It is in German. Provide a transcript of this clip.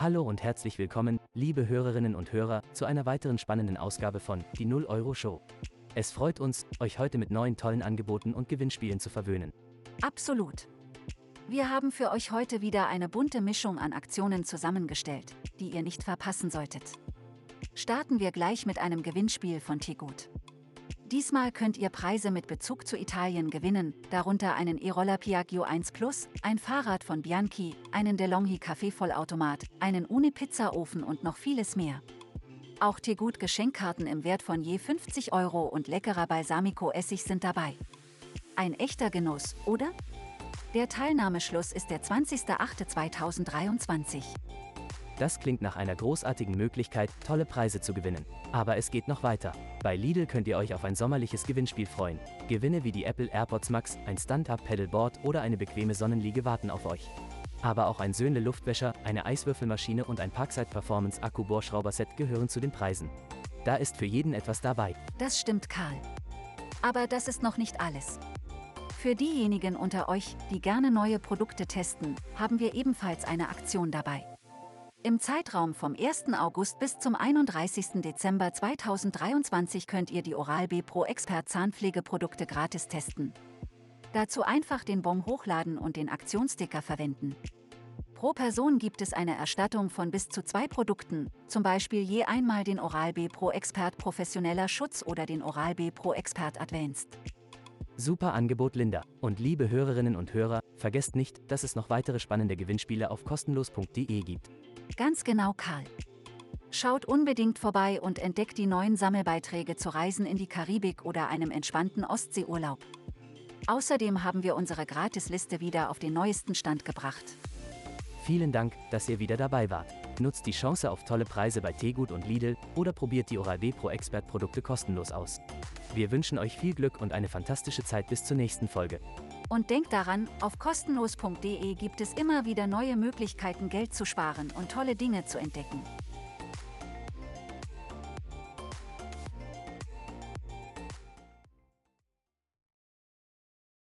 Hallo und herzlich willkommen, liebe Hörerinnen und Hörer, zu einer weiteren spannenden Ausgabe von Die 0 Euro Show. Es freut uns, euch heute mit neuen tollen Angeboten und Gewinnspielen zu verwöhnen. Absolut. Wir haben für euch heute wieder eine bunte Mischung an Aktionen zusammengestellt, die ihr nicht verpassen solltet. Starten wir gleich mit einem Gewinnspiel von Tegut. Diesmal könnt ihr Preise mit Bezug zu Italien gewinnen, darunter einen E-Roller Piaggio 1 Plus, ein Fahrrad von Bianchi, einen DeLonghi Kaffeevollautomat, einen Uni Pizzaofen und noch vieles mehr. Auch Tegut Geschenkkarten im Wert von je 50 Euro und leckerer Balsamico Essig sind dabei. Ein echter Genuss, oder? Der Teilnahmeschluss ist der 20.08.2023. Das klingt nach einer großartigen Möglichkeit, tolle Preise zu gewinnen. Aber es geht noch weiter. Bei Lidl könnt ihr euch auf ein sommerliches Gewinnspiel freuen. Gewinne wie die Apple AirPods Max, ein Stand-Up-Pedalboard oder eine bequeme Sonnenliege warten auf euch. Aber auch ein Söhnle Luftwäscher, eine Eiswürfelmaschine und ein Parkside Performance Akku Bohrschrauber-Set gehören zu den Preisen. Da ist für jeden etwas dabei. Das stimmt, Karl. Aber das ist noch nicht alles. Für diejenigen unter euch, die gerne neue Produkte testen, haben wir ebenfalls eine Aktion dabei. Im Zeitraum vom 1. August bis zum 31. Dezember 2023 könnt ihr die Oral-B Pro Expert Zahnpflegeprodukte gratis testen. Dazu einfach den Bon hochladen und den Aktionssticker verwenden. Pro Person gibt es eine Erstattung von bis zu zwei Produkten, zum Beispiel je einmal den Oral-B Pro Expert Professioneller Schutz oder den Oral-B Pro Expert Advanced. Super Angebot Linda. Und liebe Hörerinnen und Hörer, vergesst nicht, dass es noch weitere spannende Gewinnspiele auf kostenlos.de gibt. Ganz genau, Karl. Schaut unbedingt vorbei und entdeckt die neuen Sammelbeiträge zu Reisen in die Karibik oder einem entspannten Ostseeurlaub. Außerdem haben wir unsere Gratisliste wieder auf den neuesten Stand gebracht. Vielen Dank, dass ihr wieder dabei wart. Nutzt die Chance auf tolle Preise bei Tegut und Lidl oder probiert die Oral-B Pro Expert Produkte kostenlos aus. Wir wünschen euch viel Glück und eine fantastische Zeit bis zur nächsten Folge. Und denkt daran, auf kostenlos.de gibt es immer wieder neue Möglichkeiten, Geld zu sparen und tolle Dinge zu entdecken.